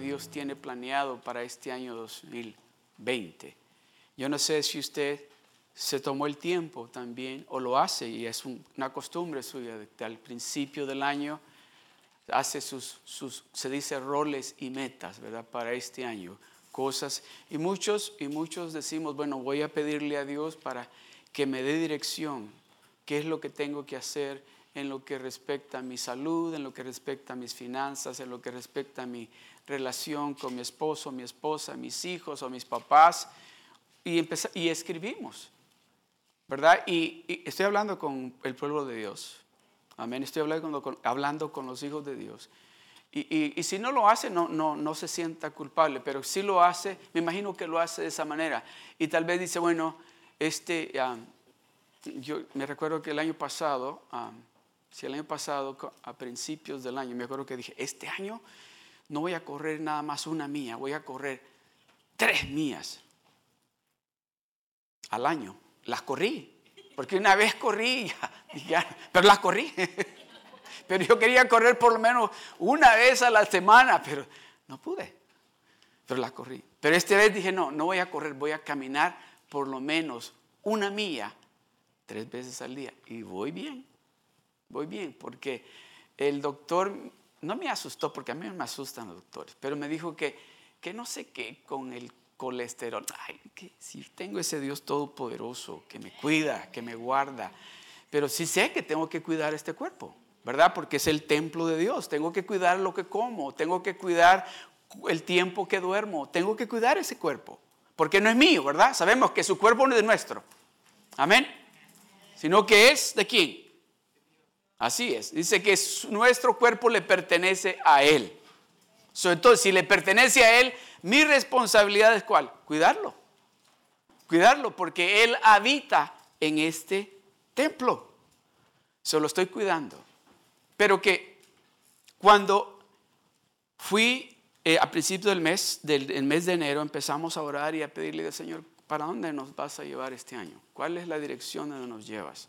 Dios tiene planeado para este año 2020. Yo no sé si usted se tomó el tiempo también o lo hace y es una costumbre suya al principio del año hace sus, sus, se dice roles y metas, ¿verdad? Para este año, cosas. Y muchos, y muchos decimos, bueno, voy a pedirle a Dios para que me dé dirección, qué es lo que tengo que hacer en lo que respecta a mi salud, en lo que respecta a mis finanzas, en lo que respecta a mi relación con mi esposo, mi esposa, mis hijos o mis papás. Y, y escribimos, ¿verdad? Y, y estoy hablando con el pueblo de Dios. Amén. Estoy hablando con, hablando con los hijos de Dios. Y, y, si no lo hace, no, no, no se sienta culpable, pero si lo hace, me imagino que lo hace de esa manera. Y tal vez dice, bueno, este, yo me recuerdo que el año pasado, si el año pasado, a principios del año, me acuerdo que dije, este año no voy a correr nada más una mía, voy a correr tres mías al año. Las corrí, porque una vez corrí, ya, pero las corrí. Pero yo quería correr por lo menos una vez a la semana, pero no pude. Pero las corrí. Pero esta vez dije, no, no voy a correr, voy a caminar por lo menos una milla tres veces al día. Y voy bien, voy bien, porque el doctor no me asustó, porque a mí me asustan los doctores, pero me dijo que, que no sé qué con el colesterol. Ay, que si tengo ese Dios todopoderoso que me cuida, que me guarda, pero sí sé que tengo que cuidar este cuerpo, ¿verdad? Porque es el templo de Dios. Tengo que cuidar lo que como, tengo que cuidar el tiempo que duermo, tengo que cuidar ese cuerpo, porque no es mío, ¿verdad? Sabemos que su cuerpo no es nuestro. Amén. Sino que es de quién? Así es. Dice que nuestro cuerpo le pertenece a Él. Todo, si le pertenece a Él, mi responsabilidad es cuál? Cuidarlo. Cuidarlo porque Él habita en este templo. Se lo estoy cuidando. Pero que cuando fui eh, a principio del mes, del mes de enero, empezamos a orar y a pedirle al Señor, ¿para dónde nos vas a llevar este año? ¿Cuál es la dirección donde nos llevas?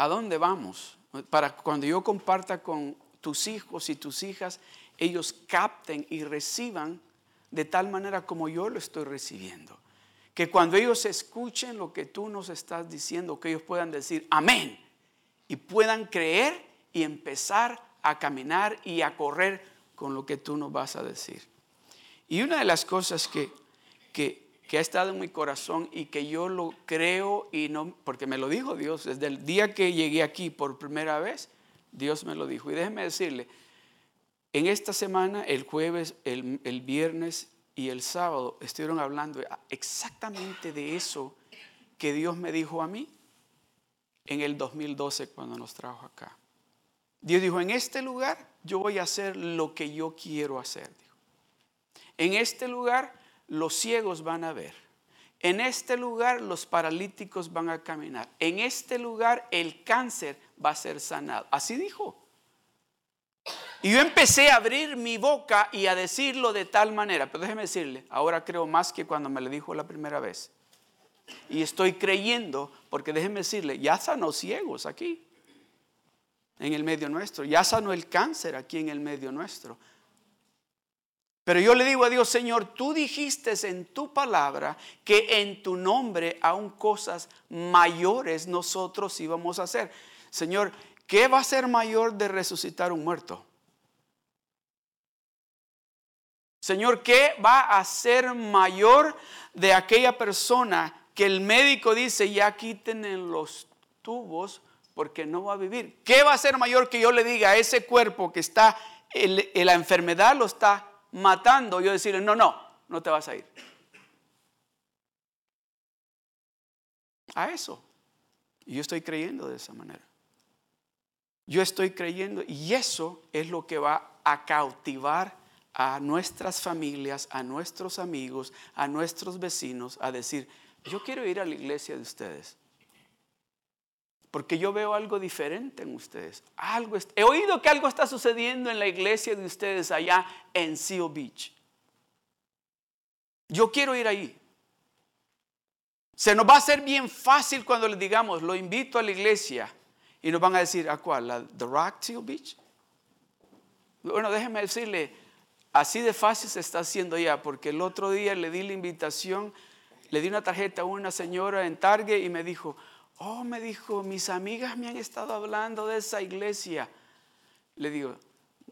¿A dónde vamos? Para cuando yo comparta con tus hijos y tus hijas ellos capten y reciban de tal manera como yo lo estoy recibiendo. Que cuando ellos escuchen lo que tú nos estás diciendo, que ellos puedan decir amén y puedan creer y empezar a caminar y a correr con lo que tú nos vas a decir. Y una de las cosas que, que, ha estado en mi corazón y que yo lo creo y no, porque me lo dijo Dios, desde el día que llegué aquí por primera vez, Dios me lo dijo. Y déjeme decirle, en esta semana, el jueves, el, viernes y el sábado, estuvieron hablando exactamente de eso que Dios me dijo a mí en el 2012 cuando nos trajo acá. Dios dijo, en este lugar yo voy a hacer lo que yo quiero hacer. En este lugar los ciegos van a ver. En este lugar los paralíticos van a caminar. En este lugar el cáncer va a ser sanado. Así dijo. Y yo empecé a abrir mi boca y a decirlo de tal manera, pero déjeme decirle, ahora creo más que cuando me lo dijo la primera vez. Y estoy creyendo, porque déjeme decirle, ya sanó ciegos aquí, en el medio nuestro, ya sanó el cáncer aquí en el medio nuestro. Pero yo le digo a Dios, Señor, tú dijiste en tu palabra que en tu nombre aún cosas mayores nosotros íbamos a hacer. Señor, ¿qué va a ser mayor de resucitar un muerto? Señor, ¿qué va a ser mayor de aquella persona que el médico dice, ya quiten los tubos porque no va a vivir? ¿Qué va a ser mayor que yo le diga a ese cuerpo que está, la enfermedad lo está matando? Yo decirle, no, no, no te vas a ir. A eso. Y yo estoy creyendo de esa manera. Yo estoy creyendo y eso es lo que va a cautivar a nuestras familias, a nuestros amigos, a nuestros vecinos, a decir, yo quiero ir a la iglesia de ustedes. Porque yo veo algo diferente en ustedes. Algo he oído que algo está sucediendo en la iglesia de ustedes allá en Seal Beach. Yo quiero ir ahí. Se nos va a hacer bien fácil cuando le digamos, lo invito a la iglesia. Y nos van a decir, ¿a cuál? ¿La The Rock Seal Beach? bueno, déjeme decirle, así de fácil se está haciendo ya, porque el otro día le di la invitación, le di una tarjeta a una señora en Target y me dijo, oh, me dijo, mis amigas me han estado hablando de esa iglesia. Le digo,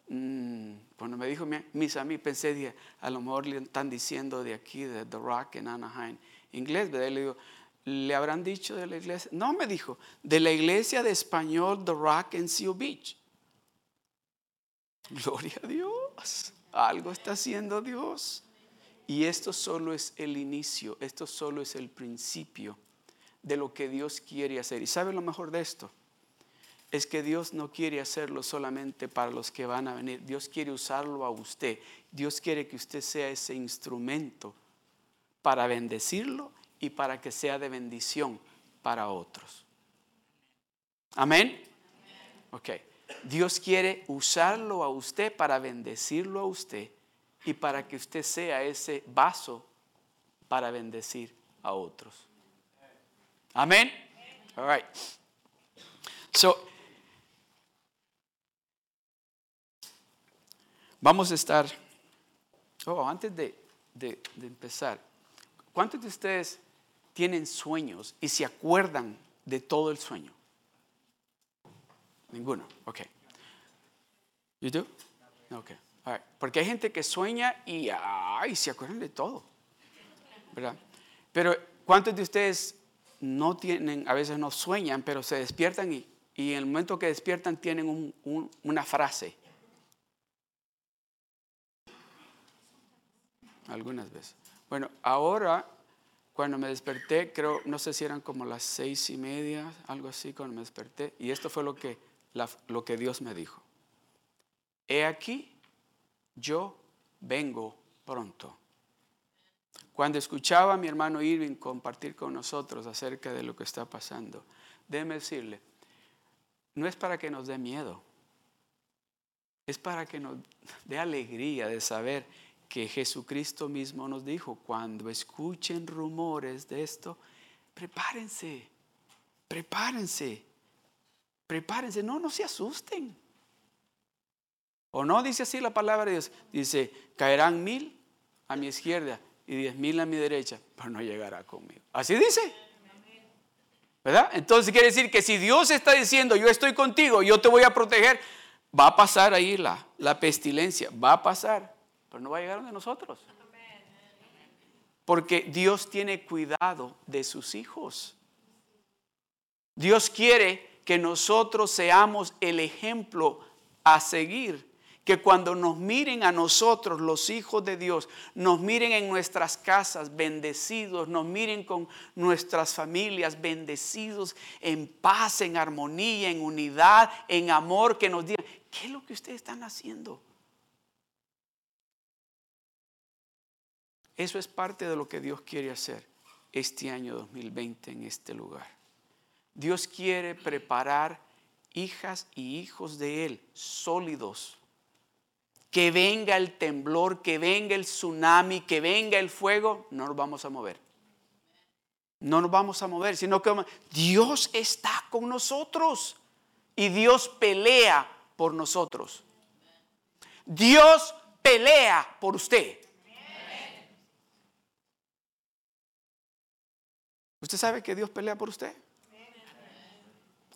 mm", cuando me dijo mis amigos, pensé, a lo mejor le están diciendo de aquí, de The Rock en Anaheim, inglés, ¿verdad? Le digo, ¿le habrán dicho de la iglesia? No, me dijo, de la iglesia de español The Rock en Seal Beach. Gloria a Dios. Algo está haciendo Dios. Y esto solo es el inicio, esto solo es el principio de lo que Dios quiere hacer. ¿Y sabe lo mejor de esto? Es que Dios no quiere hacerlo solamente para los que van a venir. Dios quiere usarlo a usted. Dios quiere que usted sea ese instrumento para bendecirlo y para que sea de bendición para otros. Amén. Ok. Dios quiere usarlo a usted para bendecirlo a usted y para que usted sea ese vaso para bendecir a otros. Amén. All right. So, vamos a estar. Oh, antes de, de empezar, ¿cuántos de ustedes tienen sueños y se acuerdan de todo el sueño? Ninguno. Ok. ¿You do? Ok. Porque hay gente que sueña y ay, se acuerdan de todo. ¿Verdad? Pero ¿cuántos de ustedes no tienen, a veces no sueñan, pero se despiertan y, y en el momento que despiertan tienen una frase? Algunas veces. Bueno, ahora cuando me desperté, creo, no sé si eran como las seis y media, algo así, cuando me desperté, y esto fue lo que lo que Dios me dijo. He aquí, yo vengo pronto. Cuando escuchaba a mi hermano Irving compartir con nosotros acerca de lo que está pasando, déjeme decirle, no es para que nos dé miedo, es para que nos dé alegría de saber que Jesucristo mismo nos dijo, cuando escuchen rumores de esto, prepárense, prepárense, prepárense, no, no se asusten. O no dice así la palabra de Dios, dice, caerán mil a mi izquierda y diez mil a mi derecha, pero no llegará conmigo. Así dice. ¿Verdad? Entonces quiere decir que si Dios está diciendo, yo estoy contigo, yo te voy a proteger, va a pasar ahí la, la pestilencia, va a pasar, pero no va a llegar de nosotros. Porque Dios tiene cuidado de sus hijos. Dios quiere que nosotros seamos el ejemplo a seguir. Que cuando nos miren a nosotros, los hijos de Dios, nos miren en nuestras casas bendecidos, nos miren con nuestras familias bendecidos, en paz, en armonía, en unidad, en amor, que nos digan, ¿qué es lo que ustedes están haciendo? Eso es parte de lo que Dios quiere hacer este año 2020 en este lugar. Dios quiere preparar hijas y hijos de Él sólidos. Que venga el temblor, que venga el tsunami, que venga el fuego, no nos vamos a mover. No nos vamos a mover, sino que Dios está con nosotros y Dios pelea por nosotros. Dios pelea por usted. ¿Usted sabe que Dios pelea por usted?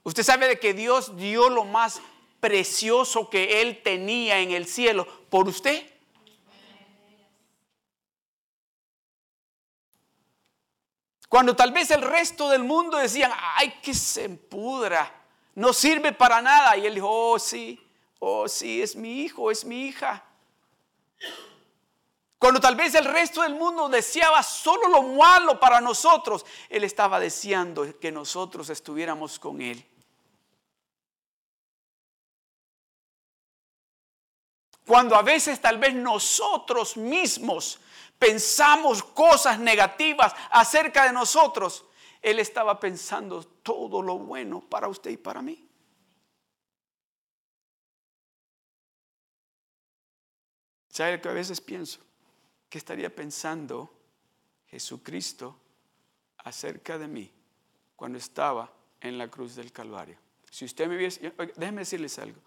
Usted sabe de que Dios dio lo más precioso que Él tenía en el cielo por usted. Cuando tal vez el resto del mundo decían, ay, que se empudra, no sirve para nada. Y él dijo, oh sí, oh sí, es mi hijo, es mi hija. Cuando tal vez el resto del mundo deseaba solo lo malo para nosotros, Él estaba deseando que nosotros estuviéramos con Él. Cuando a veces tal vez nosotros mismos pensamos cosas negativas acerca de nosotros, Él estaba pensando todo lo bueno para usted y para mí. ¿Sabe que a veces pienso? ¿Qué estaría pensando Jesucristo acerca de mí cuando estaba en la cruz del Calvario? Si usted me viese, déjeme decirles algo.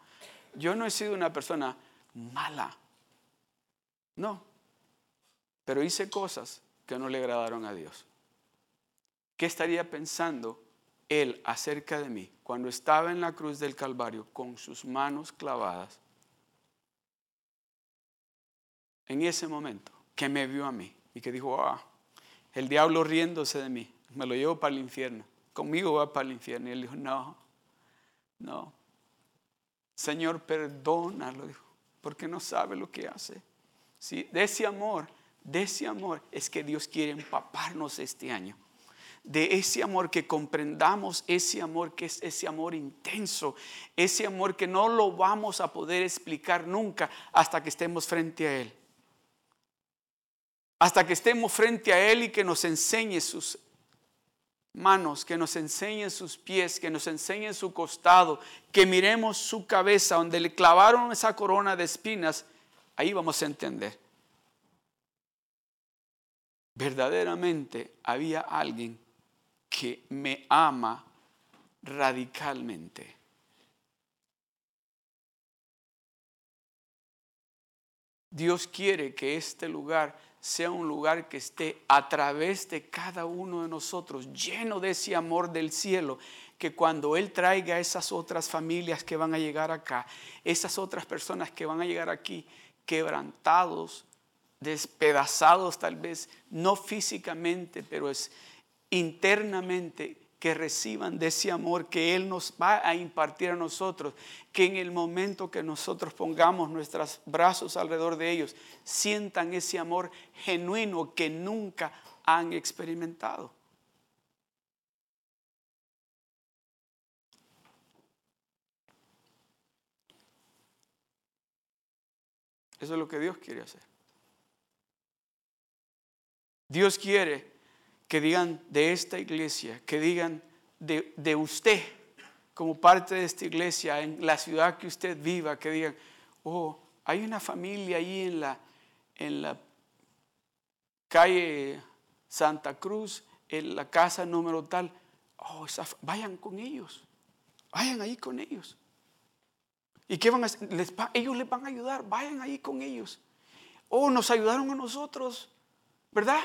Yo no he sido una persona mala. No. Pero hice cosas que no le agradaron a Dios. ¿Qué estaría pensando Él acerca de mí cuando estaba en la cruz del Calvario con sus manos clavadas? En ese momento que me vio a mí y que dijo, ah, el diablo riéndose de mí, me lo llevo para el infierno, conmigo va para el infierno. Y él dijo, no, no, Señor, perdónalo, dijo, porque no sabe lo que hace. ¿Sí? De ese amor, de ese amor es que Dios quiere empaparnos este año de ese amor, que comprendamos ese amor, que es ese amor intenso, ese amor que no lo vamos a poder explicar nunca hasta que estemos frente a Él. Hasta que estemos frente a Él y que nos enseñe sus manos, que nos enseñe sus pies, que nos enseñe su costado, que miremos su cabeza donde le clavaron esa corona de espinas, ahí vamos a entender. Verdaderamente había alguien que me ama radicalmente. Dios quiere que este lugar sea un lugar que esté a través de cada uno de nosotros, lleno de ese amor del cielo, que cuando Él traiga esas otras familias que van a llegar acá, esas otras personas que van a llegar aquí, quebrantados, despedazados tal vez, no físicamente, pero es internamente que reciban de ese amor que Él nos va a impartir a nosotros, que en el momento que nosotros pongamos nuestros brazos alrededor de ellos, sientan ese amor genuino que nunca han experimentado. Eso es lo que Dios quiere hacer. Dios quiere que digan de esta iglesia, que digan de, usted como parte de esta iglesia, en la ciudad que usted viva, que digan, oh, hay una familia ahí en la, en la calle Santa Cruz, en la casa número tal, oh, vayan con ellos, vayan ahí con ellos. ¿Y qué van a hacer? ellos les van a ayudar, vayan ahí con ellos. Oh, nos ayudaron a nosotros, ¿verdad?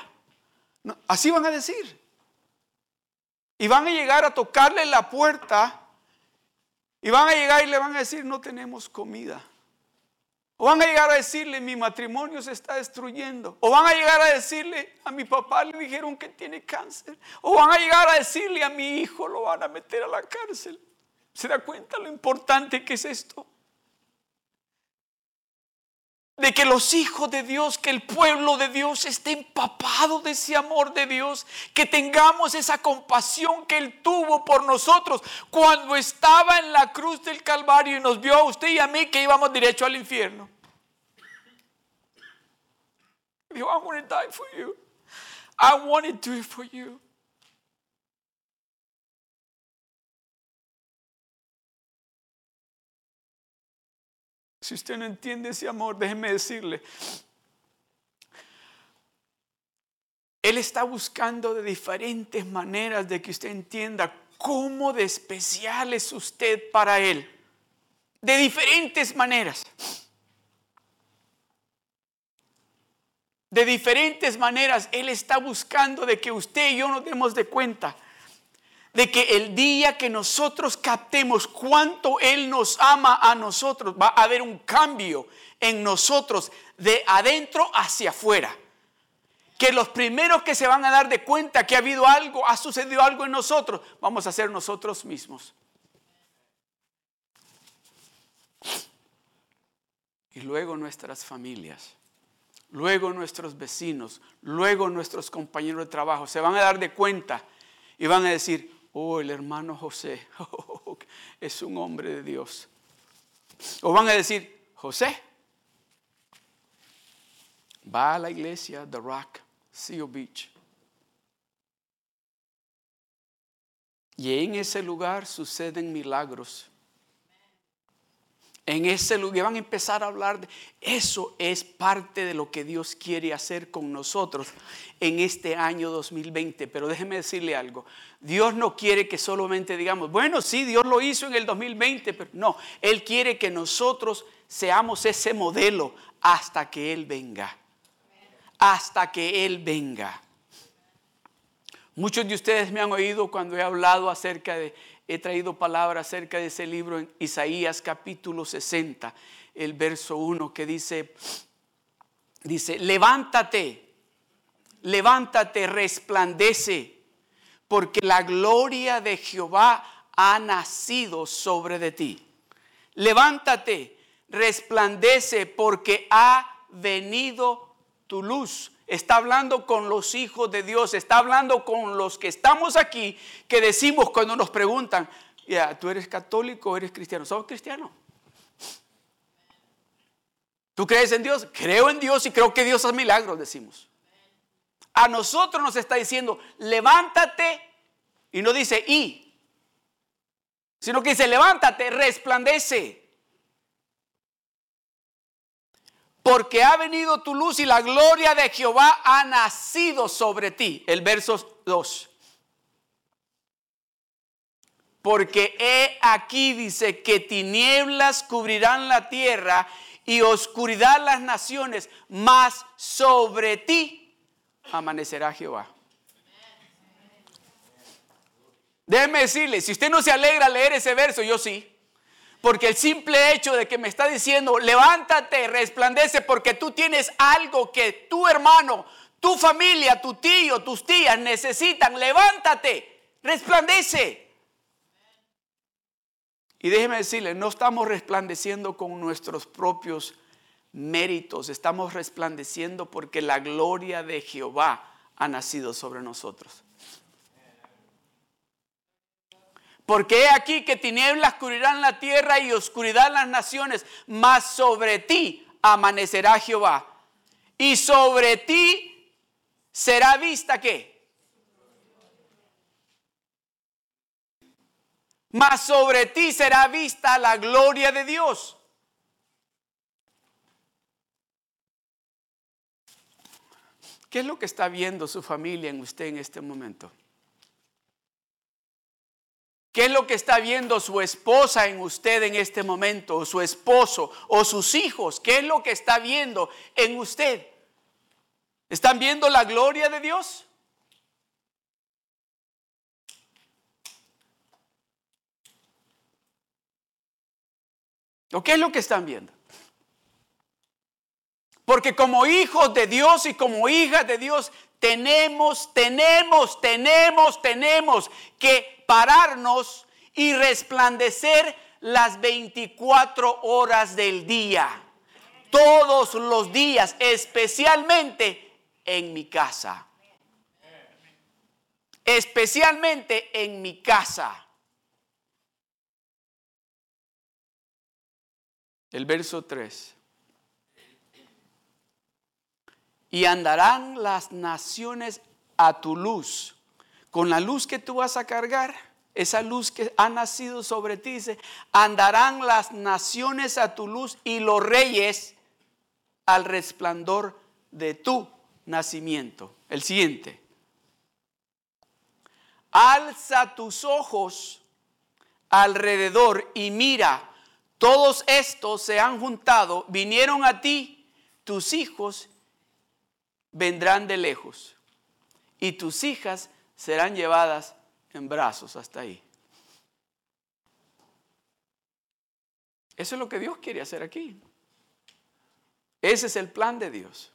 Así van a decir. Y van a llegar a tocarle la puerta y van a llegar y le van a decir, no tenemos comida. O van a llegar a decirle, mi matrimonio se está destruyendo. O van a llegar a decirle, a mi papá le dijeron que tiene cáncer. O van a llegar a decirle, a mi hijo lo van a meter a la cárcel. ¿Se da cuenta lo importante que es esto? De que los hijos de Dios, que el pueblo de Dios esté empapado de ese amor de Dios, que tengamos esa compasión que Él tuvo por nosotros cuando estaba en la cruz del Calvario y nos vio a usted y a mí que íbamos derecho al infierno. Dijo, I want to die for you. I want to do it for you. Si usted no entiende ese amor, déjeme decirle, Él está buscando de diferentes maneras de que usted entienda cómo de especial es usted para Él. De diferentes maneras. De diferentes maneras Él está buscando de que usted y yo nos demos de cuenta de que el día que nosotros captemos cuánto Él nos ama a nosotros, va a haber un cambio en nosotros de adentro hacia afuera. Que los primeros que se van a dar de cuenta que ha habido algo, ha sucedido algo en nosotros, vamos a ser nosotros mismos. Y luego nuestras familias, luego nuestros vecinos, luego nuestros compañeros de trabajo se van a dar de cuenta y van a decir, oh, el hermano José es un hombre de Dios. O van a decir, José, va a la iglesia The Rock, Seal Beach. Y en ese lugar suceden milagros. En ese lugar, van a empezar a hablar de eso es parte de lo que Dios quiere hacer con nosotros en este año 2020. Pero déjeme decirle algo, Dios no quiere que solamente digamos, bueno, sí, Dios lo hizo en el 2020, pero no, Él quiere que nosotros seamos ese modelo hasta que Él venga, hasta que Él venga. Muchos de ustedes me han oído cuando he hablado acerca de he traído palabras acerca de ese libro en Isaías capítulo 60, el verso 1 que dice, dice, levántate, levántate, resplandece, porque la gloria de Jehová ha nacido sobre de ti. Levántate, resplandece, porque ha venido tu luz está hablando con los hijos de Dios, está hablando con los que estamos aquí, que decimos cuando nos preguntan, ¿tú eres católico o eres cristiano? ¿Somos cristianos? ¿Tú crees en Dios? Creo en Dios y creo que Dios hace milagros, decimos. A nosotros nos está diciendo, levántate, y no dice y, sino que dice, levántate, resplandece. Porque ha venido tu luz y la gloria de Jehová ha nacido sobre ti. El verso 2. Porque he aquí dice que tinieblas cubrirán la tierra y oscuridad las naciones, mas sobre ti amanecerá Jehová. Déjeme decirle, si usted no se alegra al leer ese verso, yo sí. Porque el simple hecho de que me está diciendo, levántate, resplandece, porque tú tienes algo que tu hermano, tu familia, tu tío, tus tías necesitan, levántate, resplandece. Y déjeme decirle, no estamos resplandeciendo con nuestros propios méritos, estamos resplandeciendo porque la gloria de Jehová ha nacido sobre nosotros. Porque he aquí que tinieblas cubrirán la tierra y oscuridad las naciones, mas sobre ti amanecerá Jehová. Y sobre ti será vista qué? Mas sobre ti será vista la gloria de Dios. ¿Qué es lo que está viendo su familia en usted en este momento? ¿Qué es lo que está viendo su esposa en usted en este momento? O su esposo o sus hijos. ¿Qué es lo que está viendo en usted? ¿Están viendo la gloria de Dios? ¿O qué es lo que están viendo? Porque como hijos de Dios y como hijas de Dios tenemos, tenemos, tenemos, tenemos que pararnos y resplandecer las 24 horas del día. Todos los días, especialmente en mi casa. Especialmente en mi casa. El verso 3. Y andarán las naciones a tu luz. Con la luz que tú vas a cargar, esa luz que ha nacido sobre ti, dice, andarán las naciones a tu luz y los reyes al resplandor de tu nacimiento. El siguiente. Alza tus ojos alrededor y mira, todos estos se han juntado, vinieron a ti, tus hijos vendrán de lejos y tus hijas serán llevadas en brazos hasta ahí. Eso es lo que Dios quiere hacer aquí. Ese es el plan de Dios.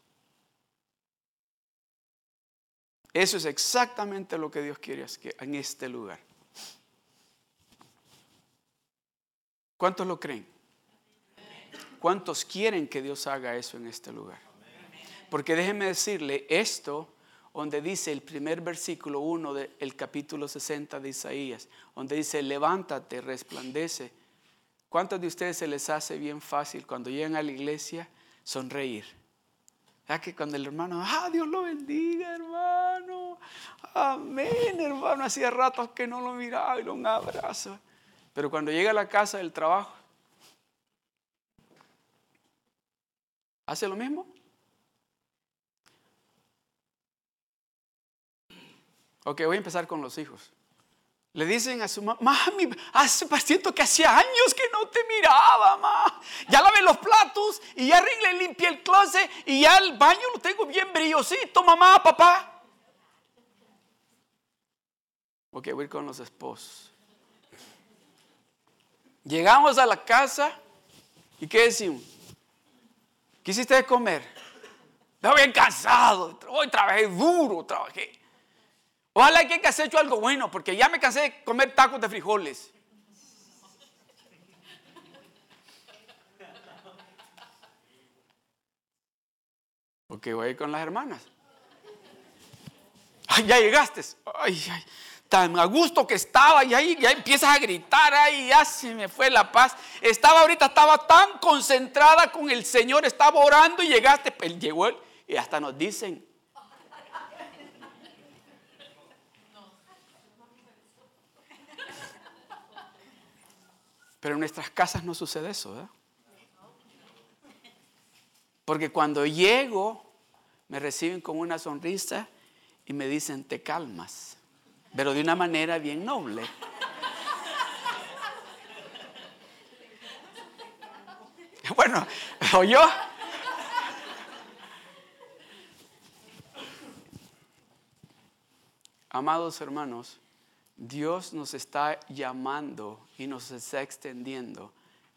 Eso es exactamente lo que Dios quiere en este lugar. ¿Cuántos lo creen? ¿Cuántos quieren que Dios haga eso en este lugar? Porque déjeme decirle esto, donde dice el primer versículo 1 del capítulo 60 de Isaías, donde dice, levántate, resplandece. ¿Cuántos de ustedes se les hace bien fácil cuando llegan a la iglesia sonreír? ¿Ya que cuando el hermano, ah, Dios lo bendiga, hermano, amén, hermano, hacía ratos que no lo miraba y lo un abrazo. Pero cuando llega a la casa del trabajo, ¿Hace lo mismo? Ok, voy a empezar con los hijos. Le dicen a su mamá, mami, hace siento que hacía años que no te miraba, mamá. Ya lavé los platos y ya arreglé, limpié el closet y ya el baño lo tengo bien brillosito, mamá, papá. Ok, voy con los esposos. Llegamos a la casa y ¿qué decimos? ¿Qué hiciste de comer? Estoy bien cansado, hoy trabajé duro, trabajé. Ojalá que hayas hecho algo bueno, porque ya me cansé de comer tacos de frijoles. Ok, voy con las hermanas. Ay, ya llegaste. Ay, ay, tan a gusto que estaba y ahí ya empiezas a gritar, ay, ya se me fue la paz. Estaba ahorita, estaba tan concentrada con el Señor, estaba orando y llegaste, él llegó él y hasta nos dicen, Pero en nuestras casas no sucede eso, ¿verdad? Porque cuando llego, me reciben con una sonrisa y me dicen, te calmas, pero de una manera bien noble. Bueno, o yo. Amados hermanos, Dios nos está llamando y nos está extendiendo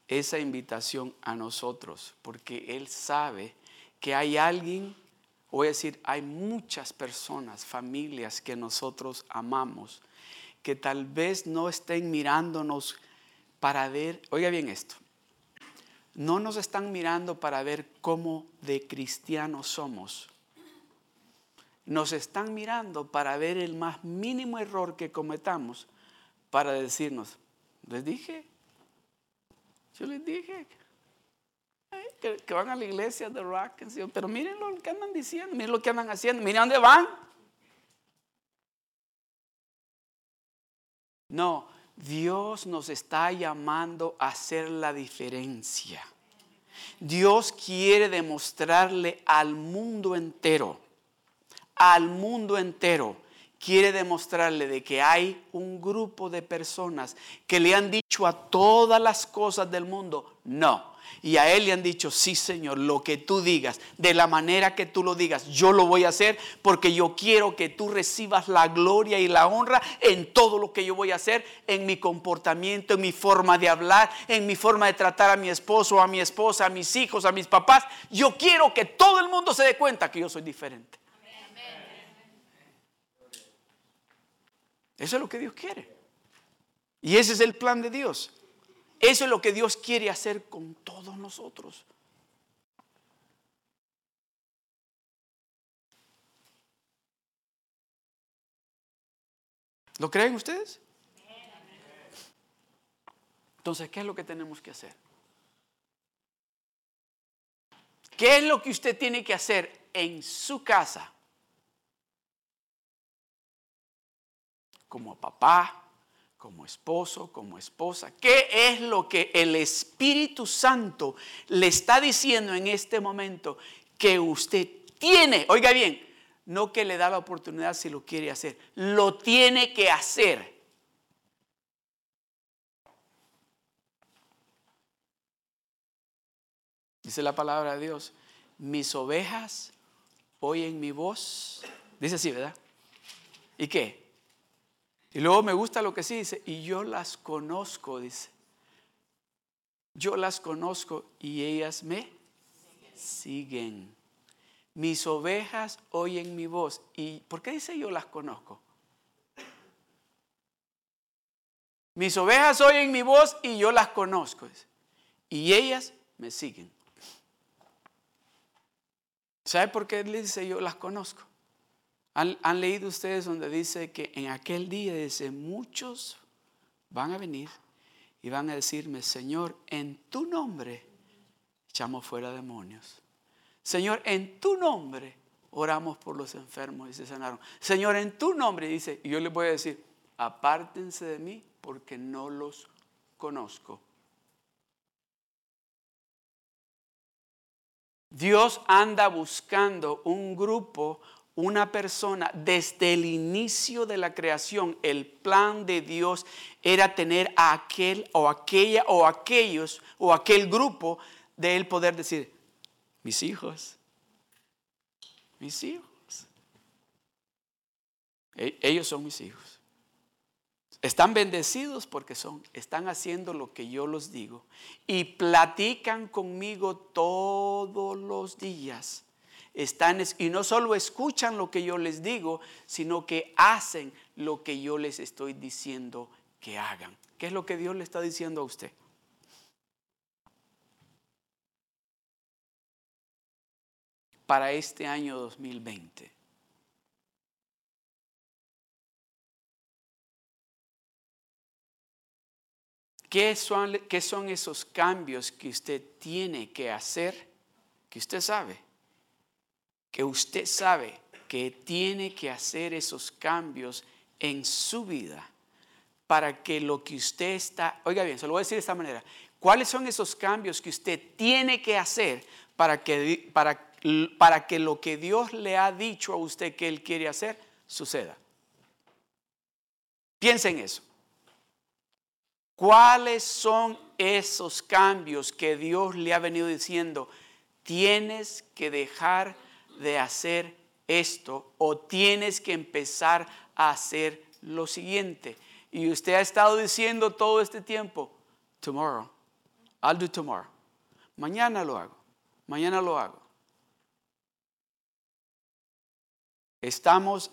esa invitación a nosotros, porque Él sabe que hay alguien, voy a decir, hay muchas personas, familias que nosotros amamos, que tal vez no estén mirándonos para ver, oiga bien esto, no nos están mirando para ver cómo de cristianos somos, nos están mirando para ver el más mínimo error que cometamos, para decirnos, les dije, yo les dije que, van a la iglesia de Rock, pero miren lo que andan diciendo, miren lo que andan haciendo, miren dónde van. No, Dios nos está llamando a hacer la diferencia. Dios quiere demostrarle al mundo entero al mundo entero, quiere demostrarle de que hay un grupo de personas que le han dicho a todas las cosas del mundo, no. Y a él le han dicho, sí Señor, lo que tú digas, de la manera que tú lo digas, yo lo voy a hacer porque yo quiero que tú recibas la gloria y la honra en todo lo que yo voy a hacer, en mi comportamiento, en mi forma de hablar, en mi forma de tratar a mi esposo, a mi esposa, a mis hijos, a mis papás. Yo quiero que todo el mundo se dé cuenta que yo soy diferente. Eso es lo que Dios quiere. Y ese es el plan de Dios. Eso es lo que Dios quiere hacer con todos nosotros. ¿Lo creen ustedes? Entonces, ¿qué es lo que tenemos que hacer? ¿Qué es lo que usted tiene que hacer en su casa? Como papá, como esposo, como esposa. ¿Qué es lo que el Espíritu Santo le está diciendo en este momento que usted tiene? Oiga bien, no que le da la oportunidad si lo quiere hacer, lo tiene que hacer. Dice la palabra de Dios, mis ovejas oyen mi voz. Dice así, ¿verdad? ¿Y qué? Y luego me gusta lo que sí dice, y yo las conozco, dice. Yo las conozco y ellas me siguen. Mis ovejas oyen mi voz. ¿Y por qué dice yo las conozco? Mis ovejas oyen mi voz y yo las conozco. Y ellas me siguen. ¿Sabe por qué dice yo las conozco? ¿Han, leído ustedes donde dice que en aquel día dice, muchos van a venir y van a decirme, Señor, en tu nombre echamos fuera demonios. Señor, en tu nombre oramos por los enfermos y se sanaron. Señor, en tu nombre dice, y yo les voy a decir, apártense de mí porque no los conozco. Dios anda buscando un grupo, una persona. Desde el inicio de la creación, el plan de Dios era tener a aquel o aquella o aquellos o aquel grupo de él poder decir, mis hijos, mis hijos. E-, ellos son mis hijos. Están bendecidos porque son, están haciendo lo que yo los digo y platican conmigo todos los días. Están, y no solo escuchan lo que yo les digo, sino que hacen lo que yo les estoy diciendo que hagan. ¿Qué es lo que Dios le está diciendo a usted? Para este año 2020 ¿Qué son, ¿Qué son esos cambios que usted tiene que hacer? Que usted sabe. Que usted sabe que tiene que hacer esos cambios en su vida para que lo que usted está, oiga bien, se lo voy a decir de esta manera, ¿cuáles son esos cambios que usted tiene que hacer para que, para, para que lo que Dios le ha dicho a usted que Él quiere hacer suceda? Piensa en eso. ¿Cuáles son esos cambios que Dios le ha venido diciendo? Tienes que dejar de hacer esto o tienes que empezar a hacer lo siguiente. Y usted ha estado diciendo todo este tiempo, tomorrow, I'll do tomorrow. Mañana lo hago, mañana lo hago. Estamos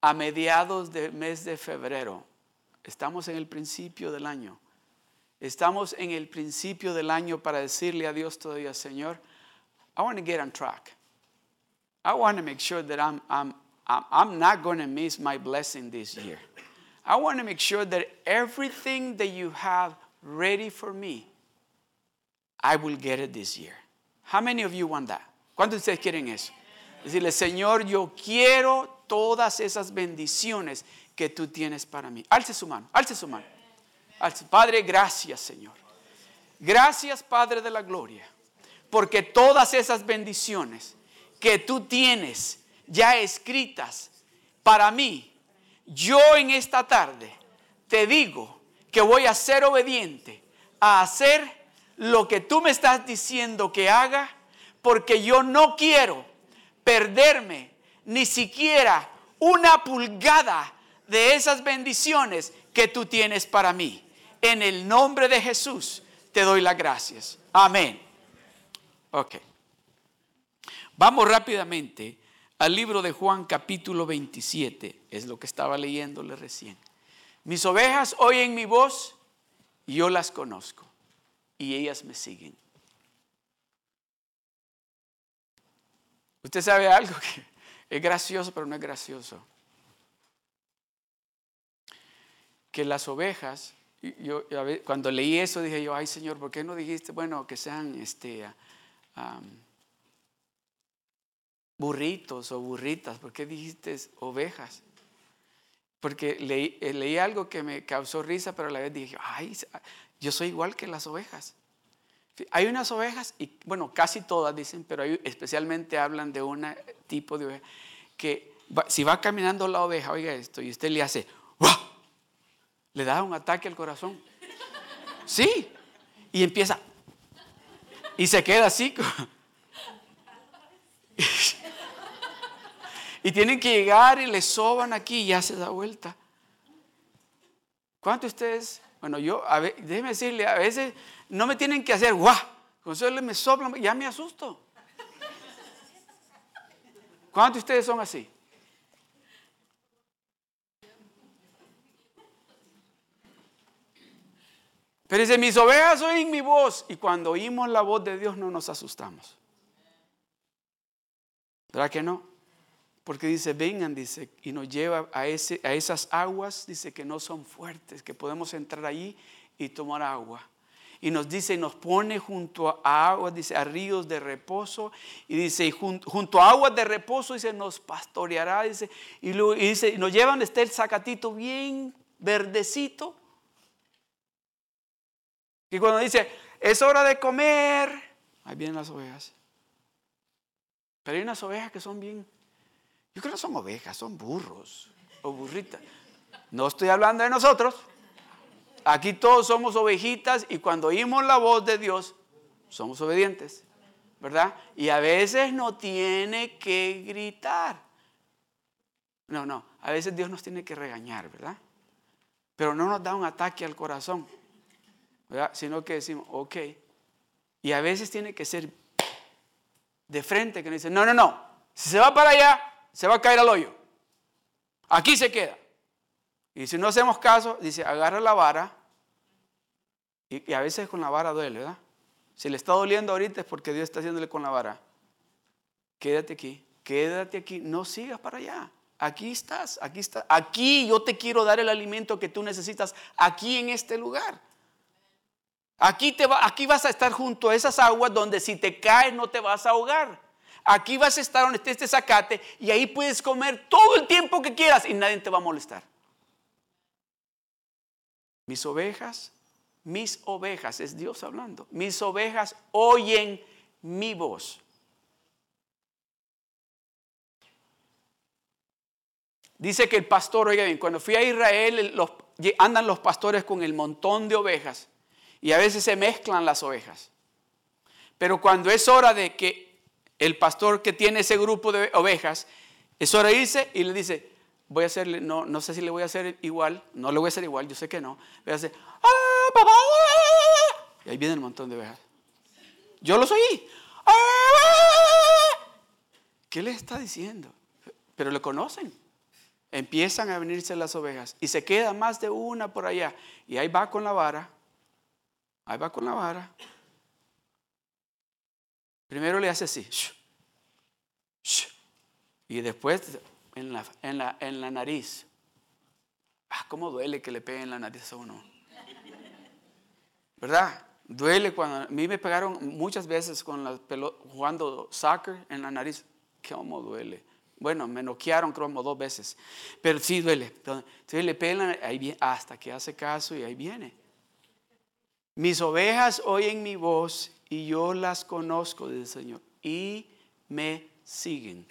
a mediados del mes de febrero. Estamos en el principio del año. Estamos en el principio del año para decirle a Dios todavía, Señor, I want to get on track. I want to make sure that I'm, I'm, I'm not going to miss my blessing this year. I want to make sure that everything that you have ready for me, I will get it this year. How many of you want that? ¿Cuántos de ustedes quieren eso? Decirle, Señor, yo quiero todas esas bendiciones que tú tienes para mí. Alce su mano, alce su mano. Padre, gracias Señor. Gracias Padre de la Gloria, porque todas esas bendiciones que tú tienes ya escritas para mí, yo en esta tarde te digo que voy a ser obediente a hacer lo que tú me estás diciendo que haga, porque yo no quiero perderme ni siquiera una pulgada de esas bendiciones que tú tienes para mí. En el nombre de Jesús te doy las gracias. Amén. Ok. Vamos rápidamente al libro de Juan capítulo 27. Es lo que estaba leyéndole recién. Mis ovejas oyen mi voz y yo las conozco y ellas me siguen. Usted sabe algo que es gracioso, pero no es gracioso. que las ovejas, yo, cuando leí eso dije yo, ay Señor, ¿por qué no dijiste, bueno, que sean este, burritos o burritas? ¿Por qué dijiste ovejas? Porque leí, eh, leí, algo que me causó risa, pero a la vez dije, ay, yo soy igual que las ovejas. Hay unas ovejas, y bueno, casi todas dicen, pero especialmente hablan de un tipo de oveja, que si va caminando la oveja, oiga esto, y usted le hace, le da un ataque al corazón. Sí. Y empieza. Y se queda así. y tienen que llegar y le soban aquí y ya se da vuelta. ¿Cuántos de ustedes? Bueno, yo, a déjeme decirle, a veces no me tienen que hacer guau. Con eso me soplan, ya me asusto. ¿Cuántos de ustedes son así? Pero dice, mis ovejas oyen mi voz. Y cuando oímos la voz de Dios no nos asustamos. ¿Verdad que no? Porque dice, vengan, dice, y nos lleva a, ese, a esas aguas, dice que no son fuertes, que podemos entrar allí y tomar agua. Y nos dice, nos pone junto a aguas, dice, a ríos de reposo. Y dice, junto, a aguas de reposo, dice, nos pastoreará, dice, y, y dice, nos llevan, está el zacatito bien verdecito y cuando dice, es hora de comer, ahí vienen las ovejas. Pero hay unas ovejas que son bien, yo creo que no son ovejas, son burros o burritas. No estoy hablando de nosotros. Aquí todos somos ovejitas y cuando oímos la voz de Dios, somos obedientes, ¿verdad? Y a veces no tiene que gritar. No, no, a veces Dios nos tiene que regañar, ¿verdad? Pero no nos da un ataque al corazón, ¿verdad? Sino que decimos, ok. Y a veces tiene que ser de frente, que nos dice, no, no, no, si se va para allá, se va a caer al hoyo. Aquí se queda. Y si no hacemos caso, dice, agarra la vara. Y, a veces con la vara duele, ¿verdad? Si le está doliendo ahorita es porque Dios está haciéndole con la vara. Quédate aquí, quédate aquí, no sigas para allá. Aquí estás, aquí estás. Aquí yo te quiero dar el alimento que tú necesitas, aquí en este lugar. Aquí, te va, aquí vas a estar junto a esas aguas donde si te caes no te vas a ahogar. Aquí vas a estar donde esté este zacate y ahí puedes comer todo el tiempo que quieras y nadie te va a molestar. Mis ovejas, mis ovejas, es Dios hablando. Mis ovejas oyen mi voz. Dice que el pastor, oiga bien, cuando fui a Israel, andan los pastores con el montón de ovejas y a veces se mezclan las ovejas. Pero cuando es hora de que el pastor que tiene ese grupo de ovejas, es hora irse y le dice, voy a hacerle, no, no sé si le voy a hacer igual, no le voy a hacer igual, yo sé que no. A hacer, ¡Ah, papá! Y ahí viene el montón de ovejas. Yo los oí. ¡Ah! ¿Qué le está diciendo? Pero le conocen. Empiezan a venirse las ovejas y se queda más de una por allá. Y ahí va con la vara Ahí va con la vara. Primero le hace así. Y después en la, en la, en la nariz. Ah, cómo duele que le peguen la nariz a uno. ¿Verdad? Duele cuando a mí me pegaron muchas veces con la jugando soccer en la nariz. ¿Cómo duele? Bueno, me noquearon como dos veces. Pero sí duele. Entonces le pegan ahí hasta que hace caso y ahí viene. Mis ovejas oyen mi voz y yo las conozco, dice el Señor, y me siguen.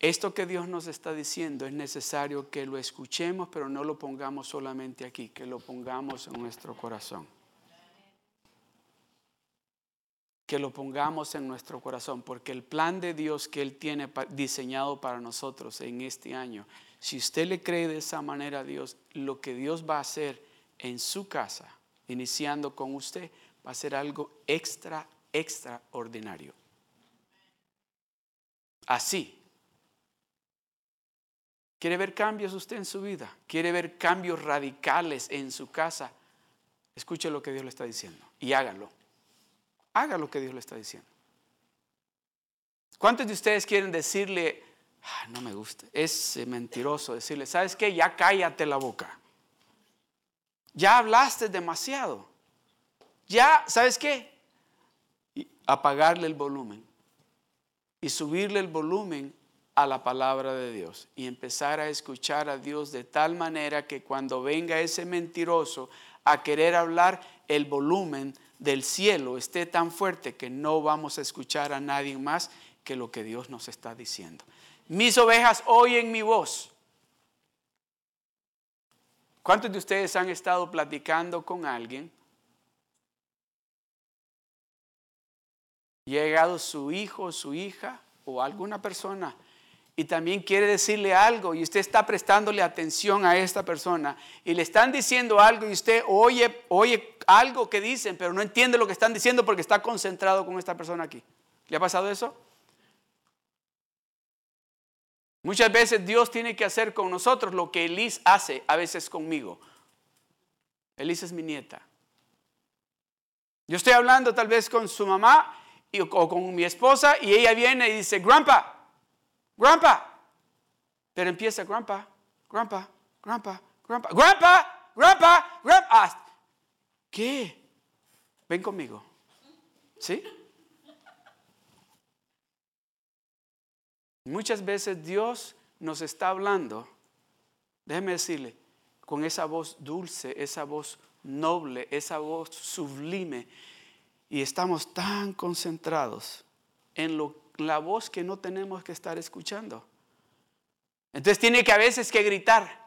Esto que Dios nos está diciendo es necesario que lo escuchemos, pero no lo pongamos solamente aquí, que lo pongamos en nuestro corazón. Que lo pongamos en nuestro corazón, porque el plan de Dios que Él tiene diseñado para nosotros en este año, si usted le cree de esa manera a Dios, lo que Dios va a hacer en su casa, iniciando con usted, va a ser algo extra, extraordinario. Así. ¿Quiere ver cambios usted en su vida? ¿Quiere ver cambios radicales en su casa? Escuche lo que Dios le está diciendo y hágalo. Haga lo que Dios le está diciendo. ¿Cuántos de ustedes quieren decirle, ah, no me gusta, es mentiroso, decirle, ¿sabes qué? Ya cállate la boca. Ya hablaste demasiado. Ya, ¿sabes qué? apagarle el volumen y subirle el volumen a la palabra de Dios y empezar a escuchar a Dios de tal manera que cuando venga ese mentiroso a querer hablar, el volumen del cielo esté tan fuerte que no vamos a escuchar a nadie más que lo que Dios nos está diciendo. Mis ovejas oyen mi voz ¿Cuántos de ustedes han estado platicando con alguien? Llegado su hijo, su hija o alguna persona y también quiere decirle algo y usted está prestándole atención a esta persona y le están diciendo algo y usted oye, oye algo que dicen, pero no entiende lo que están diciendo porque está concentrado con esta persona aquí. ¿Le ha pasado eso? Muchas veces Dios tiene que hacer con nosotros lo que Elis hace a veces conmigo. Elis es mi nieta. Yo estoy hablando tal vez con su mamá o con mi esposa y ella viene y dice, Grandpa, Grandpa. Pero empieza, Grandpa, Grandpa, Grandpa, Grandpa, Grandpa, Grandpa, Grandpa. ¿Qué? Ven conmigo. ¿Sí? Muchas veces Dios nos está hablando, déjeme decirle, con esa voz dulce, esa voz noble, esa voz sublime, y estamos tan concentrados en la voz que no tenemos que estar escuchando. Entonces tiene que a veces que gritar.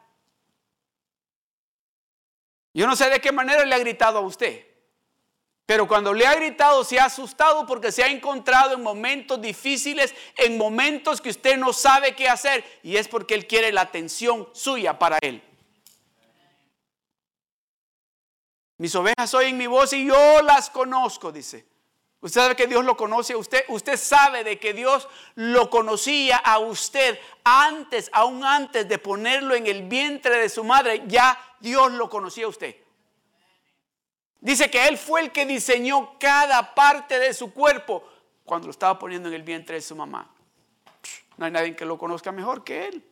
Yo no sé de qué manera le ha gritado a usted, pero cuando le ha gritado se ha asustado porque se ha encontrado en momentos difíciles, en momentos que usted no sabe qué hacer y es porque él quiere la atención suya para él. Mis ovejas oyen mi voz y yo las conozco, dice. Usted sabe que Dios lo conoce a usted. Usted sabe de que Dios lo conocía a usted antes, aún antes de ponerlo en el vientre de su madre. Ya Dios lo conocía a usted. Dice que Él fue el que diseñó cada parte de su cuerpo cuando lo estaba poniendo en el vientre de su mamá. No hay nadie que lo conozca mejor que Él.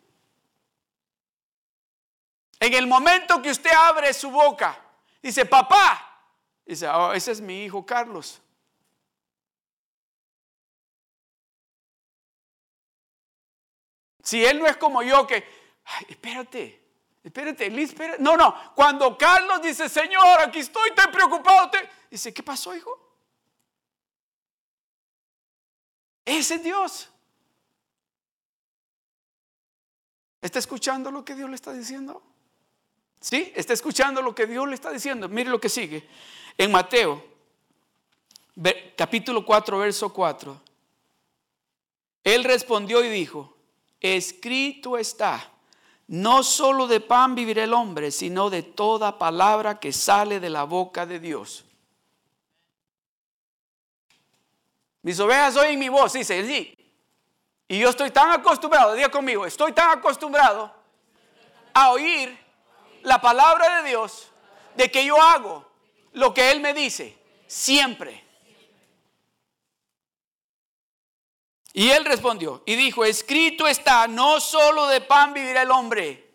En el momento que usted abre su boca, dice, papá, dice, oh, ese es mi hijo Carlos. Si él no es como yo que, ay, espérate, espérate, Liz, espérate. No, no, cuando Carlos dice, Señor, aquí estoy, estoy preocupado, dice, ¿qué pasó, hijo? Ese es Dios. ¿Está escuchando lo que Dios le está diciendo? ¿Sí? ¿Está escuchando lo que Dios le está diciendo? Mire lo que sigue. En Mateo, capítulo 4, verso 4. Él respondió y dijo, escrito está, no solo de pan vivirá el hombre, sino de toda palabra que sale de la boca de Dios. Mis ovejas oyen mi voz, dice sí. Y yo estoy tan acostumbrado, diga conmigo, estoy tan acostumbrado a oír la palabra de Dios de que yo hago lo que Él me dice, siempre. Y él respondió y dijo, escrito está, no solo de pan vivirá el hombre,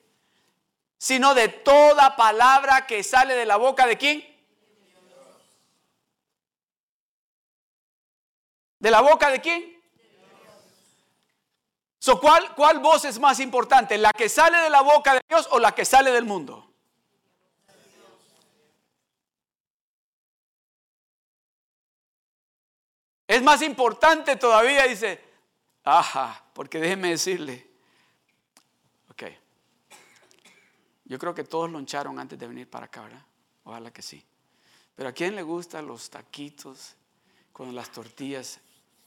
sino de toda palabra que sale de la boca de quién? ¿De la boca de quién? So, ¿cuál, ¿Cuál voz es más importante? ¿La que sale de la boca de Dios o la que sale del mundo? Es más importante todavía, dice, ajá, porque déjeme decirle, ok, yo creo que todos loncharon antes de venir para acá, ¿verdad? Ojalá que sí. Pero a quién le gustan los taquitos con las tortillas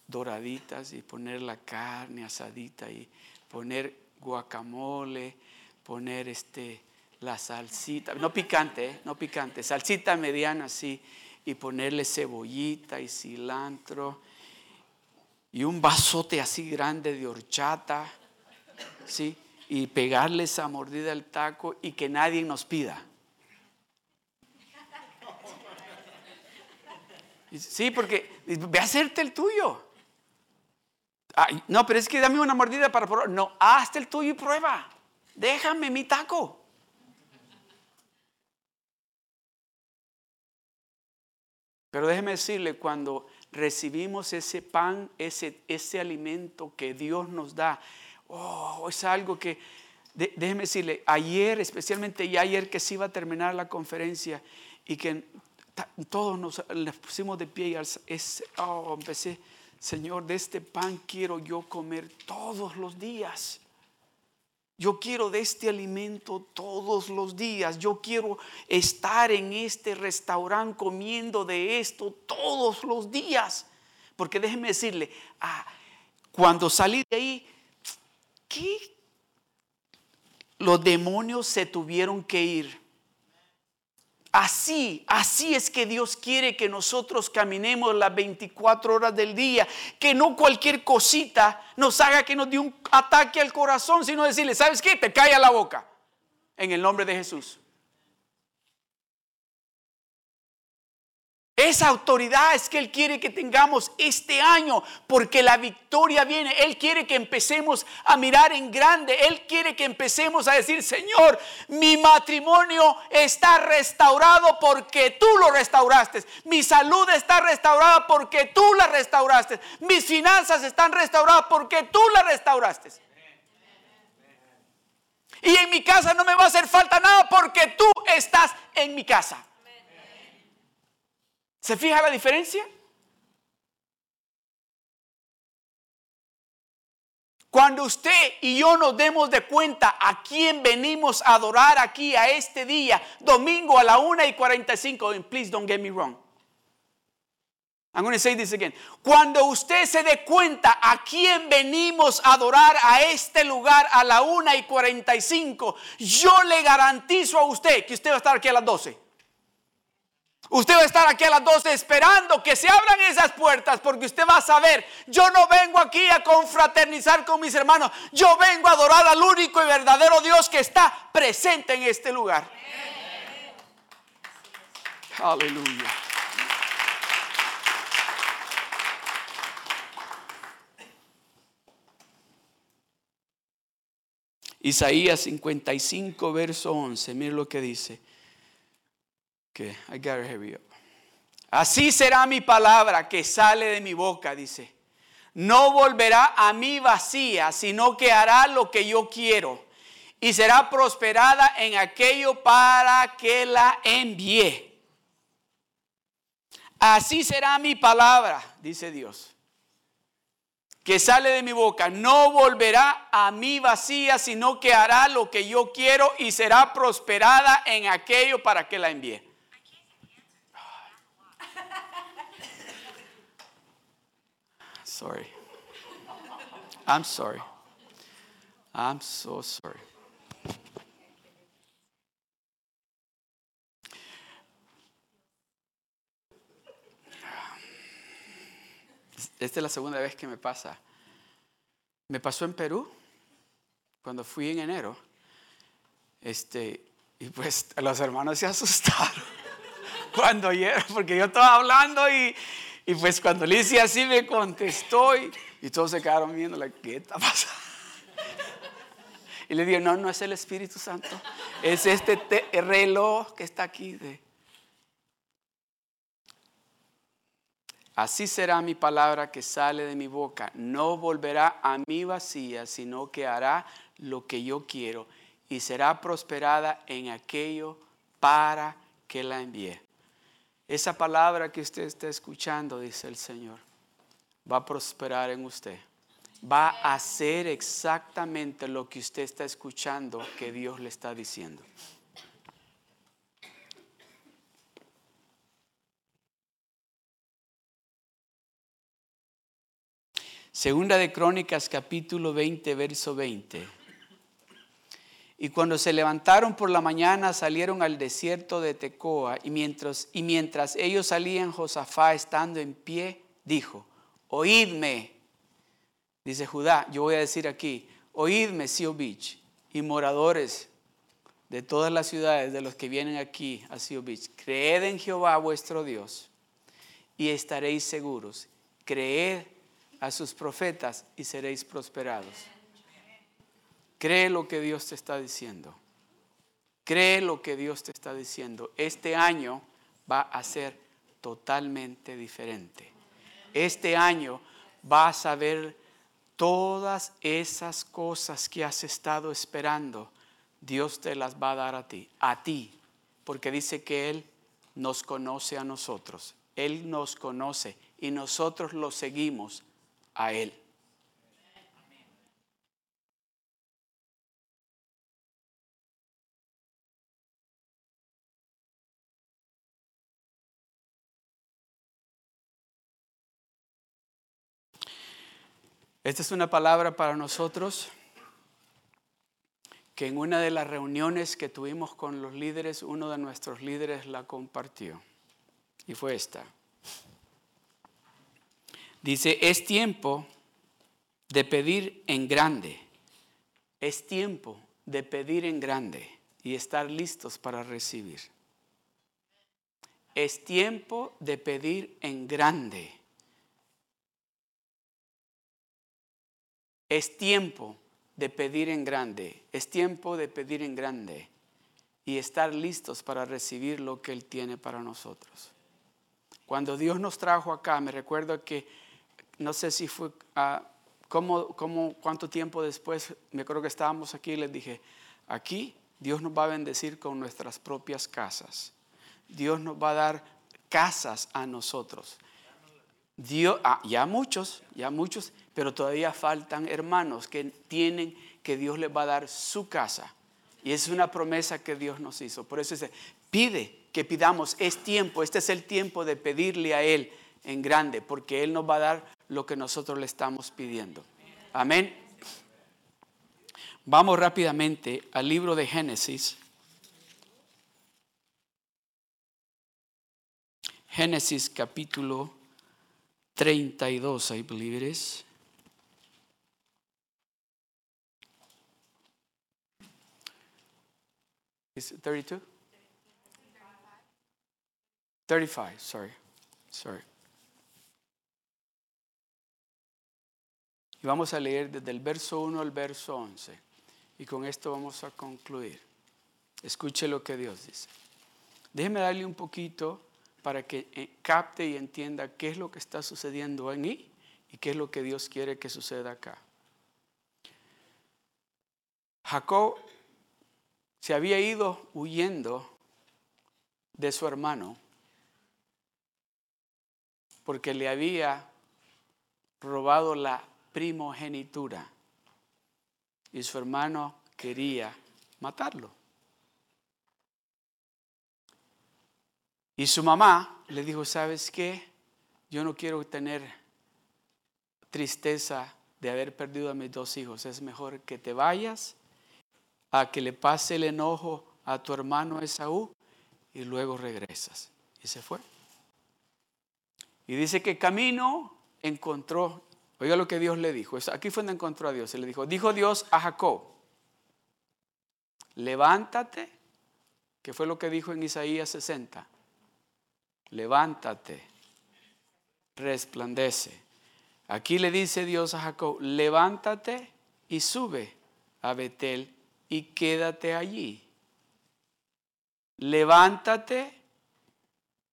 doraditas y poner la carne asadita y poner guacamole, poner este la salsita, no picante, ¿eh? no picante, salsita mediana así y ponerle cebollita y cilantro y un vasote así grande de horchata, ¿sí? Y pegarle esa mordida al taco y que nadie nos pida. Sí, porque ve a hacerte el tuyo. no, pero es que dame una mordida para probar. No, hazte el tuyo y prueba. Déjame mi taco. Pero déjeme decirle, cuando recibimos ese pan, ese, ese alimento que Dios nos da, oh, es algo que, déjeme decirle, ayer, especialmente ya ayer que se iba a terminar la conferencia y que todos nos, pusimos de pie y es, oh, empecé, Señor, de este pan quiero yo comer todos los días. Yo quiero de este alimento todos los días. Yo quiero estar en este restaurante comiendo de esto todos los días. Porque déjeme decirle, ah, cuando salí de ahí. Los demonios se tuvieron que ir. Así, así es que Dios quiere que nosotros caminemos las 24 horas del día, que no cualquier cosita nos haga que nos dé un ataque al corazón, sino decirle, ¿sabes qué? Te calla la boca, en el nombre de Jesús. Esa autoridad es que Él quiere que tengamos este año, porque la victoria viene. Él quiere que empecemos a mirar en grande. Él quiere que empecemos a decir, Señor, mi matrimonio está restaurado porque tú lo restauraste. Mi salud está restaurada porque tú la restauraste. Mis finanzas están restauradas porque tú la restauraste. Y en mi casa no me va a hacer falta nada porque tú estás en mi casa. ¿Se fija la diferencia? Cuando usted y yo nos demos de cuenta a quién venimos a adorar aquí a este día, domingo a la 1 y 45, and please don't get me wrong. I'm going to say this again. Cuando usted se dé cuenta a quién venimos a adorar a este lugar a la 1 y 45, yo le garantizo a usted que usted va a estar aquí a las 12. Usted va a estar aquí a las 12 esperando que se abran esas puertas porque usted va a saber, yo no vengo aquí a confraternizar con mis hermanos, yo vengo a adorar al único y verdadero Dios que está presente en este lugar. Aleluya. Isaías 55, verso 11, mire lo que dice. I. Así será mi palabra que sale de mi boca, dice. No volverá a mí vacía, sino que hará lo que yo quiero. Y será prosperada en aquello para que la envíe. Así será mi palabra, dice Dios, que sale de mi boca. No volverá a mí vacía, sino que hará lo que yo quiero y será prosperada en aquello para que la envíe. Sorry. I'm sorry. I'm so sorry. Esta es la segunda vez que me pasa. Me pasó en Perú, cuando fui en enero. Este, y pues los hermanos se asustaron cuando oyeron, porque yo estaba hablando y, y pues cuando le hice así me contestó y, todos se quedaron viendo, ¿qué está pasando? Y le dije, no, no es el Espíritu Santo, es este reloj que está aquí. De... Así será mi palabra que sale de mi boca. No volverá a mí vacía, sino que hará lo que yo quiero y será prosperada en aquello para que la envíe. Esa palabra que usted está escuchando, dice el Señor, va a prosperar en usted. Va a hacer exactamente lo que usted está escuchando que Dios le está diciendo. Segunda de Crónicas capítulo 20, verso 20. Y cuando se levantaron por la mañana salieron al desierto de Tecoa y mientras, ellos salían, Josafá estando en pie, dijo, oídme, dice Judá, yo voy a decir aquí, oídme, Sio Beach, y moradores de todas las ciudades de los que vienen aquí a Sio Beach, creed en Jehová vuestro Dios y estaréis seguros, creed a sus profetas y seréis prosperados. Cree lo que Dios te está diciendo. Cree lo que Dios te está diciendo. Este año va a ser totalmente diferente. Este año vas a ver todas esas cosas que has estado esperando. Dios te las va a dar a ti, a ti, porque dice que Él nos conoce a nosotros. Él nos conoce y nosotros lo seguimos a Él. Esta es una palabra para nosotros que en una de las reuniones que tuvimos con los líderes, uno de nuestros líderes la compartió. Y fue esta. Dice, es tiempo de pedir en grande. Es tiempo de pedir en grande y estar listos para recibir. Es tiempo de pedir en grande Es tiempo de pedir en grande, es tiempo de pedir en grande y estar listos para recibir lo que Él tiene para nosotros. Cuando Dios nos trajo acá, me recuerdo que, no sé si fue, uh, cómo, cuánto tiempo después, me acuerdo que estábamos aquí y les dije, aquí Dios nos va a bendecir con nuestras propias casas. Dios nos va a dar casas a nosotros. Dios, ah, ya muchos, ya muchos, pero todavía faltan hermanos que tienen que Dios les va a dar su casa. Y es una promesa que Dios nos hizo. Por eso dice, pide que pidamos, es tiempo, este es el tiempo de pedirle a Él en grande, porque Él nos va a dar lo que nosotros le estamos pidiendo. Amén. Vamos rápidamente al libro de Génesis. Génesis capítulo 32, I believe it is. Is it 32? 35, sorry. Sorry. Y vamos a leer desde el verso 1 al verso 11. Y con esto vamos a concluir. Escuche lo que Dios dice. Déjeme darle un poquito para que eh, capte y entienda qué es lo que está sucediendo en mí y qué es lo que Dios quiere que suceda acá. Jacob se había ido huyendo de su hermano porque le había robado la primogenitura y su hermano quería matarlo. Y su mamá le dijo, ¿sabes qué? Yo no quiero tener tristeza de haber perdido a mis dos hijos. Es mejor que te vayas a que le pase el enojo a tu hermano Esaú y luego regresas. Y se fue. Y dice que camino encontró, oiga lo que Dios le dijo, aquí fue donde encontró a Dios, se le dijo, dijo Dios a Jacob, levántate, que fue lo que dijo en Isaías 60, levántate, resplandece. Aquí le dice Dios a Jacob, levántate y sube a Betel y quédate allí. Levántate,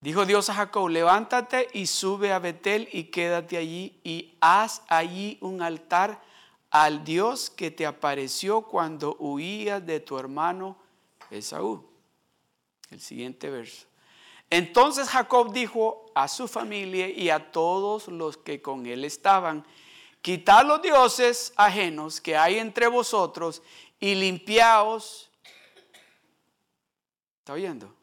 dijo Dios a Jacob, levántate y sube a Betel y quédate allí y haz allí un altar al Dios que te apareció cuando huías de tu hermano Esaú. El siguiente verso. Entonces Jacob dijo a su familia y a todos los que con él estaban, quitad los dioses ajenos que hay entre vosotros y limpiaos. ¿Está oyendo?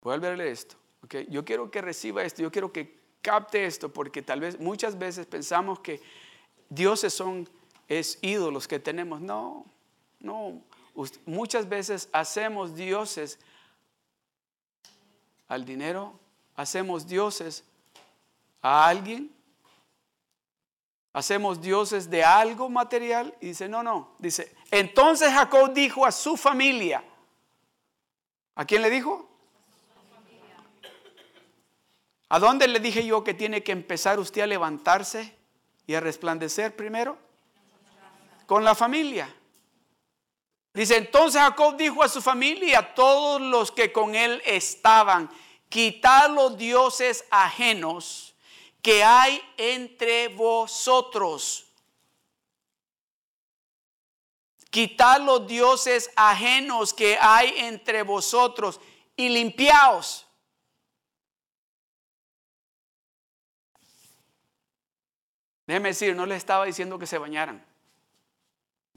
Voy a leer esto. Okay. Yo quiero que reciba esto, yo quiero que capte esto, porque tal vez muchas veces pensamos que dioses son es ídolos que tenemos. No, no. Muchas veces hacemos dioses al dinero, hacemos dioses a alguien, hacemos dioses de algo material y dice, no, no, dice, entonces Jacob dijo a su familia, ¿a quién le dijo? ¿A dónde le dije yo que tiene que empezar usted a levantarse y a resplandecer primero? Con la familia. Dice, entonces Jacob dijo a su familia y a todos los que con él estaban, quitad los dioses ajenos que hay entre vosotros. Quitad los dioses ajenos que hay entre vosotros y limpiaos. Déjeme decir, no les estaba diciendo que se bañaran.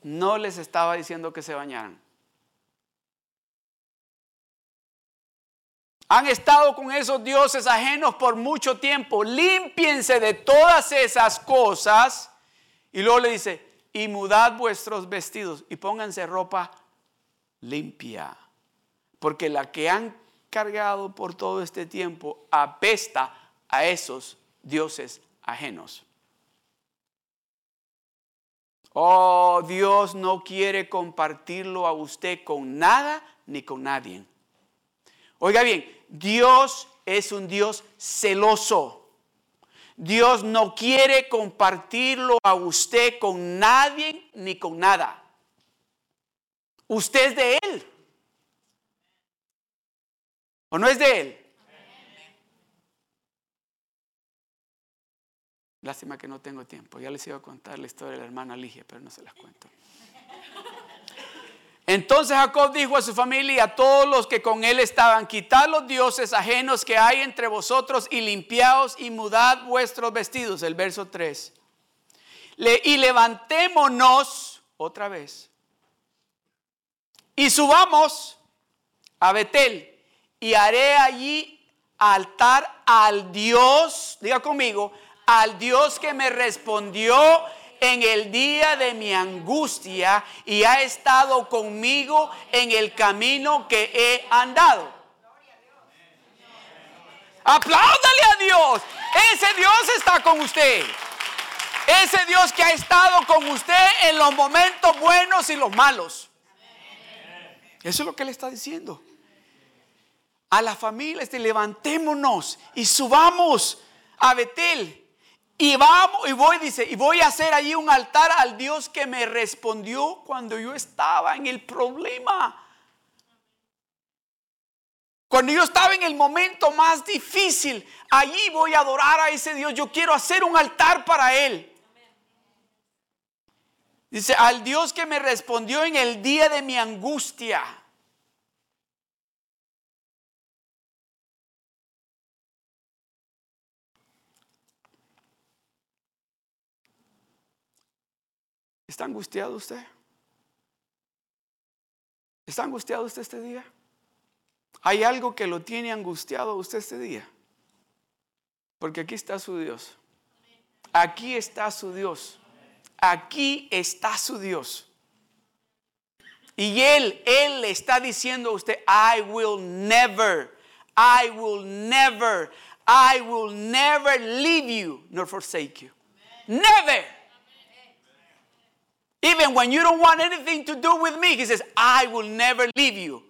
No les estaba diciendo que se bañaran. Han estado con esos dioses ajenos por mucho tiempo. Límpiense de todas esas cosas. Y luego le dice, y mudad vuestros vestidos y pónganse ropa limpia. Porque la que han cargado por todo este tiempo apesta a esos dioses ajenos. Oh, Dios no quiere compartirlo a usted con nada ni con nadie. Oiga bien, Dios es un Dios celoso. Dios no quiere compartirlo a usted con nadie ni con nada. Usted es de Él. ¿O no es de Él? Lástima que no tengo tiempo. Ya les iba a contar la historia de la hermana Ligia, pero no se las cuento. Entonces Jacob dijo a su familia y a todos los que con él estaban, quitad los dioses ajenos que hay entre vosotros y limpiaos y mudad vuestros vestidos. El verso 3. y levantémonos otra vez y subamos a Betel y haré allí altar al Dios, diga conmigo, al Dios que me respondió en el día de mi angustia y ha estado conmigo en el camino que he andado. Apláudale a Dios. Ese Dios está con usted. Ese Dios que ha estado con usted en los momentos buenos y los malos. Eso es lo que le está diciendo. A la familia, este, levantémonos y subamos a Betel y vamos, y voy, dice, y voy a hacer allí un altar al Dios que me respondió cuando yo estaba en el problema. Cuando yo estaba en el momento más difícil, allí voy a adorar a ese Dios. Yo quiero hacer un altar para Él. Dice, al Dios que me respondió en el día de mi angustia. ¿Está angustiado usted? ¿Está angustiado usted este día? ¿Hay algo que lo tiene angustiado usted este día? Porque aquí está su Dios. Aquí está su Dios. Aquí está su Dios. Y Él, Él le está diciendo a usted, I will never, I will never, I will never leave you nor forsake you. Never. Even when you don't want anything to do with me, he says, I will never leave you.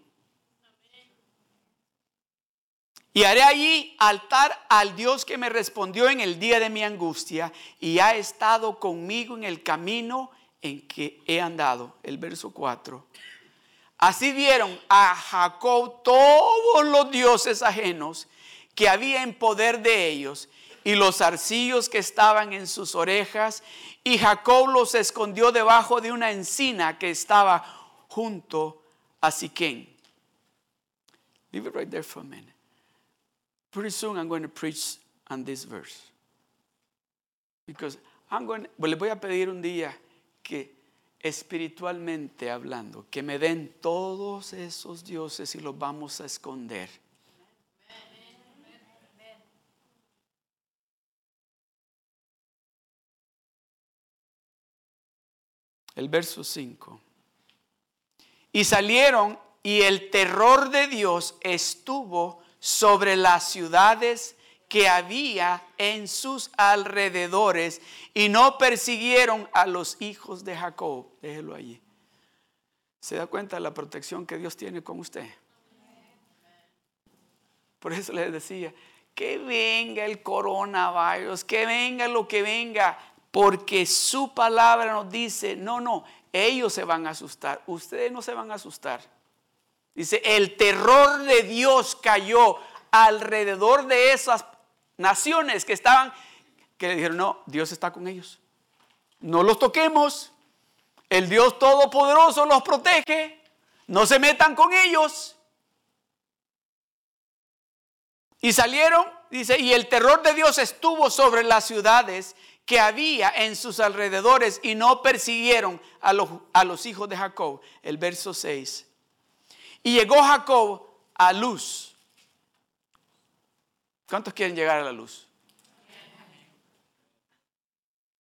Y haré allí altar al Dios que me respondió en el día de mi angustia y ha estado conmigo en el camino en que he andado. El verso 4. Así dieron a Jacob todos los dioses ajenos que había en poder de ellos y los arcillos que estaban en sus orejas y Jacob los escondió debajo de una encina que estaba junto a Siquén. Leave it right there for a minute. Pretty soon I'm going to preach on this verse. Because I'm going, les voy a pedir un día que espiritualmente hablando, que me den todos esos dioses y los vamos a esconder el verso 5. Y salieron y el terror de Dios estuvo sobre las ciudades que había en sus alrededores y no persiguieron a los hijos de Jacob. Déjelo allí. ¿Se da cuenta de la protección que Dios tiene con usted? Por eso les decía, que venga el coronavirus, que venga lo que venga, porque su palabra nos dice, no, no, ellos se van a asustar, ustedes no se van a asustar. Dice, el terror de Dios cayó alrededor de esas naciones que estaban, que le dijeron, no, Dios está con ellos. No los toquemos. El Dios Todopoderoso los protege. No se metan con ellos. Y salieron, dice, y el terror de Dios estuvo sobre las ciudades que había en sus alrededores y no persiguieron a los, a los hijos de Jacob. El verso 6. Y llegó Jacob a luz. ¿Cuántos quieren llegar a la luz?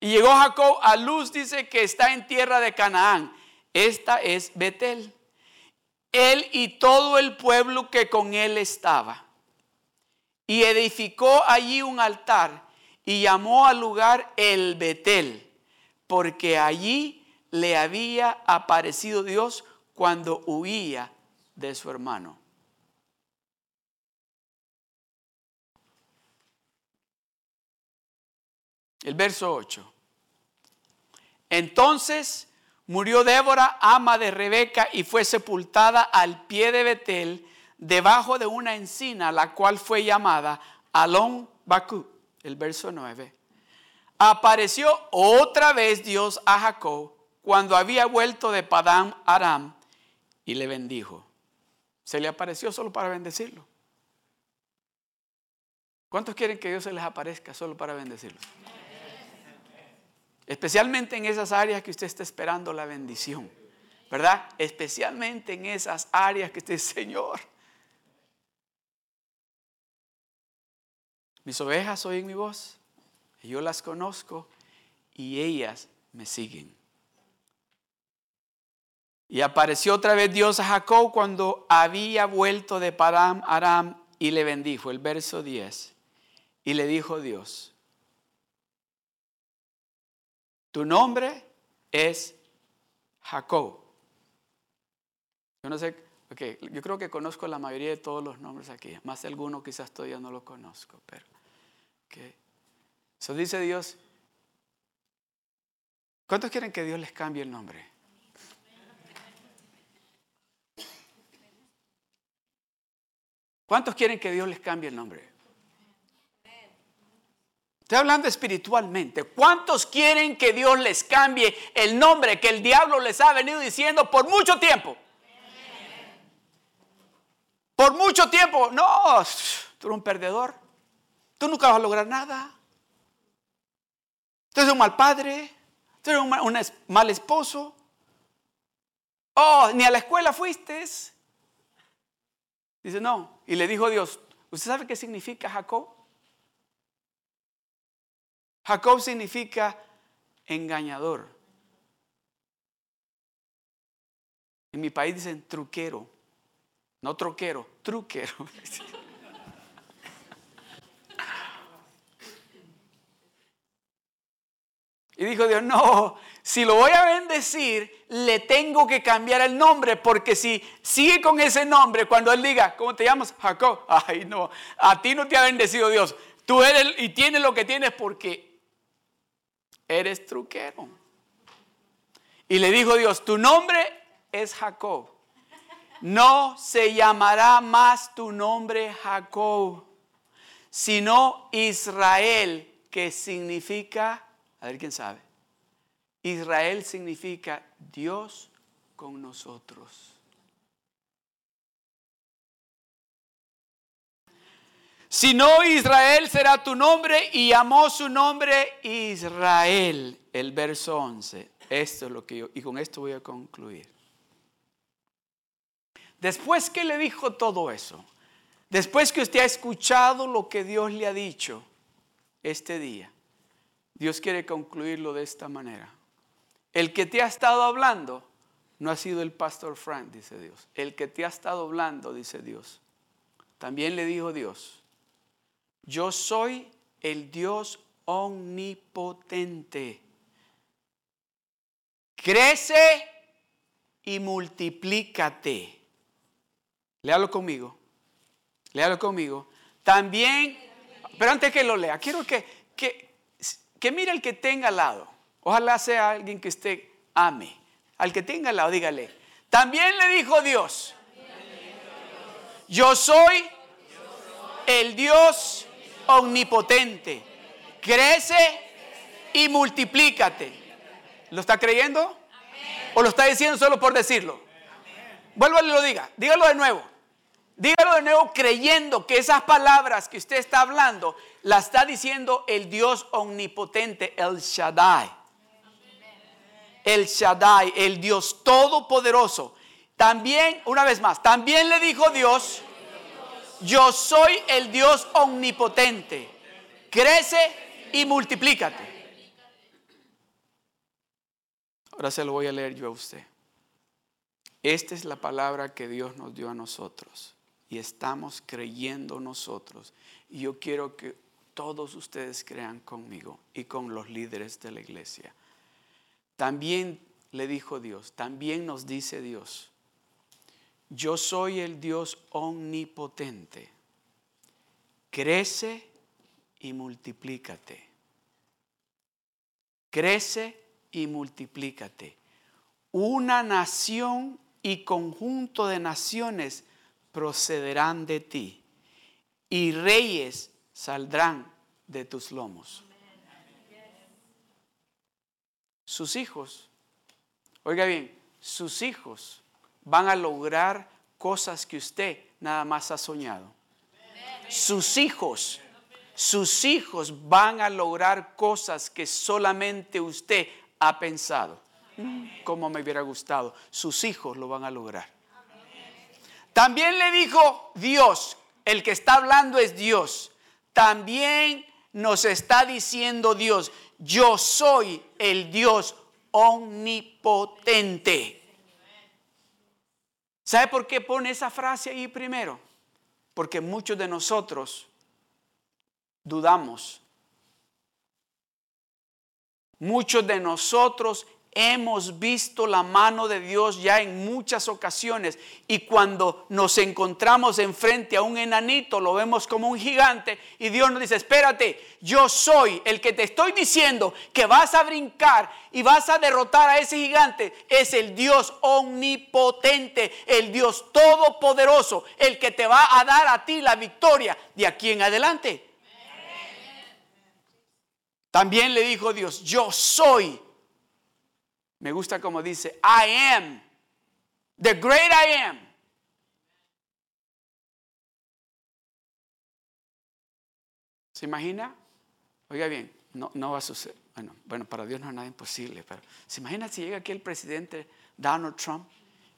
Y llegó Jacob a luz, dice que está en tierra de Canaán. Esta es Betel. Él y todo el pueblo que con él estaba. Y edificó allí un altar y llamó al lugar el Betel, porque allí le había aparecido Dios cuando huía de su hermano. El verso 8. Entonces murió Débora, ama de Rebeca, y fue sepultada al pie de Betel, debajo de una encina, la cual fue llamada Alon Bakú el verso 9, apareció otra vez Dios a Jacob cuando había vuelto de Padam Aram y le bendijo. Se le apareció solo para bendecirlo. ¿Cuántos quieren que Dios se les aparezca solo para bendecirlos? Especialmente en esas áreas que usted está esperando la bendición. ¿Verdad? Especialmente en esas áreas que usted, Señor. Mis ovejas oyen mi voz, yo las conozco y ellas me siguen. Y apareció otra vez Dios a Jacob cuando había vuelto de Param Aram y le bendijo. El verso 10. Y le dijo Dios, tu nombre es Jacob. Yo no sé, okay, yo creo que conozco la mayoría de todos los nombres aquí, más alguno quizás todavía no lo conozco, pero. Eso dice Dios. ¿Cuántos quieren que Dios les cambie el nombre? ¿Cuántos quieren que Dios les cambie el nombre? Estoy hablando espiritualmente. ¿Cuántos quieren que Dios les cambie el nombre que el diablo les ha venido diciendo por mucho tiempo? Por mucho tiempo. No, tú eres un perdedor. Tú nunca vas a lograr nada. Tú eres un mal padre. Tú eres un mal, esposo. Oh, ni a la escuela fuiste. Dice, no. Y le dijo Dios, ¿usted sabe qué significa Jacob? Jacob significa engañador. En mi país dicen truquero, no troquero, truquero. Y dijo Dios, no, si lo voy a bendecir, le tengo que cambiar el nombre, porque si sigue con ese nombre, cuando él diga, ¿cómo te llamas? Jacob. Ay, no, a ti no te ha bendecido Dios. Tú eres y tienes lo que tienes porque eres truquero. Y le dijo Dios, tu nombre es Jacob. No se llamará más tu nombre Jacob, sino Israel, que significa a ver quién sabe. Israel significa Dios con nosotros. Si no, Israel será tu nombre y llamó su nombre Israel. El verso 11. Esto es lo que yo, y con esto voy a concluir. Después que le dijo todo eso, después que usted ha escuchado lo que Dios le ha dicho este día, Dios quiere concluirlo de esta manera. El que te ha estado hablando no ha sido el pastor Frank, dice Dios. El que te ha estado hablando, dice Dios. También le dijo Dios, yo soy el Dios omnipotente. Crece y multiplícate. Léalo conmigo. Léalo conmigo. También, pero antes que lo lea, quiero que, que, que mire el que tenga al lado. Ojalá sea alguien que esté ame. Al que tenga al lado, dígale. También le dijo Dios. Yo soy el Dios omnipotente. Crece y multiplícate. ¿Lo está creyendo? ¿O lo está diciendo solo por decirlo? Vuélvale y lo diga. Dígalo de nuevo. De nuevo creyendo que esas palabras que usted está hablando las está diciendo el Dios omnipotente, el Shaddai. El Shaddai, el Dios todopoderoso. También, una vez más, también le dijo Dios, yo soy el Dios omnipotente. Crece y multiplícate. Ahora se lo voy a leer yo a usted. Esta es la palabra que Dios nos dio a nosotros y estamos creyendo nosotros. Y yo quiero que todos ustedes crean conmigo y con los líderes de la iglesia. También le dijo Dios, también nos dice Dios, yo soy el Dios omnipotente. Crece y multiplícate. Crece y multiplícate. Una nación y conjunto de naciones procederán de ti y reyes saldrán de tus lomos. Sus hijos, oiga bien, sus hijos van a lograr cosas que usted nada más ha soñado. Sus hijos, sus hijos van a lograr cosas que solamente usted ha pensado. Como me hubiera gustado. Sus hijos lo van a lograr. También le dijo Dios, el que está hablando es Dios. También nos está diciendo Dios, yo soy el Dios omnipotente. ¿Sabe por qué pone esa frase ahí primero? Porque muchos de nosotros dudamos. Muchos de nosotros hemos visto la mano de Dios ya en muchas ocasiones y cuando nos encontramos enfrente a un enanito lo vemos como un gigante y Dios nos dice, espérate, yo soy el que te estoy diciendo que vas a brincar y vas a derrotar a ese gigante. Es el Dios omnipotente, el Dios todopoderoso, el que te va a dar a ti la victoria de aquí en adelante. También le dijo Dios, yo soy me gusta como dice, I am, the great I am. ¿Se imagina? Oiga bien, no, no va a suceder. Bueno, bueno, para Dios no es nada imposible, pero ¿se imagina si llega aquí el presidente Donald Trump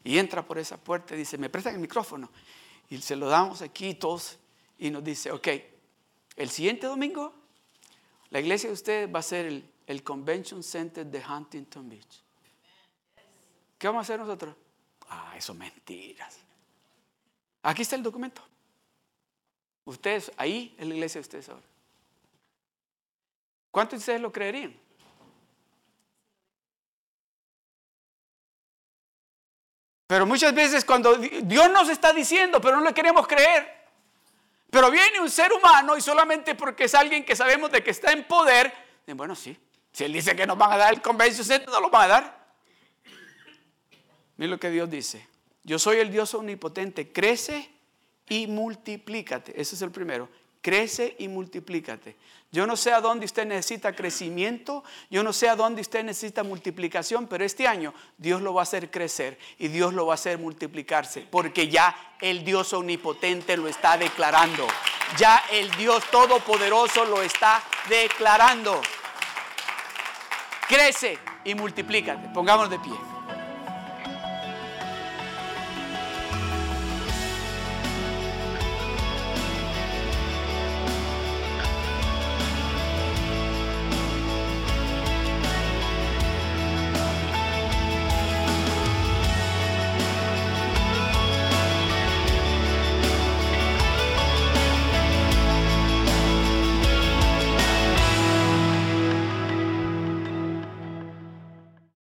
y entra por esa puerta y dice, me prestan el micrófono? Y se lo damos aquí todos y nos dice, ok, el siguiente domingo la iglesia de ustedes va a ser el, el Convention Center de Huntington Beach. ¿Qué vamos a hacer nosotros? Ah, eso mentiras. Aquí está el documento. Ustedes, ahí en la iglesia de ustedes ahora. ¿Cuántos de ustedes lo creerían? Pero muchas veces cuando Dios nos está diciendo, pero no le queremos creer. Pero viene un ser humano y solamente porque es alguien que sabemos de que está en poder, bueno, sí, si Él dice que nos van a dar el convenio, no lo van a dar. Mira lo que Dios dice. Yo soy el Dios omnipotente. Crece y multiplícate. Ese es el primero. Crece y multiplícate. Yo no sé a dónde usted necesita crecimiento, yo no sé a dónde usted necesita multiplicación, pero este año Dios lo va a hacer crecer y Dios lo va a hacer multiplicarse, porque ya el Dios omnipotente lo está declarando. Ya el Dios todopoderoso lo está declarando. Crece y multiplícate. Pongámonos de pie.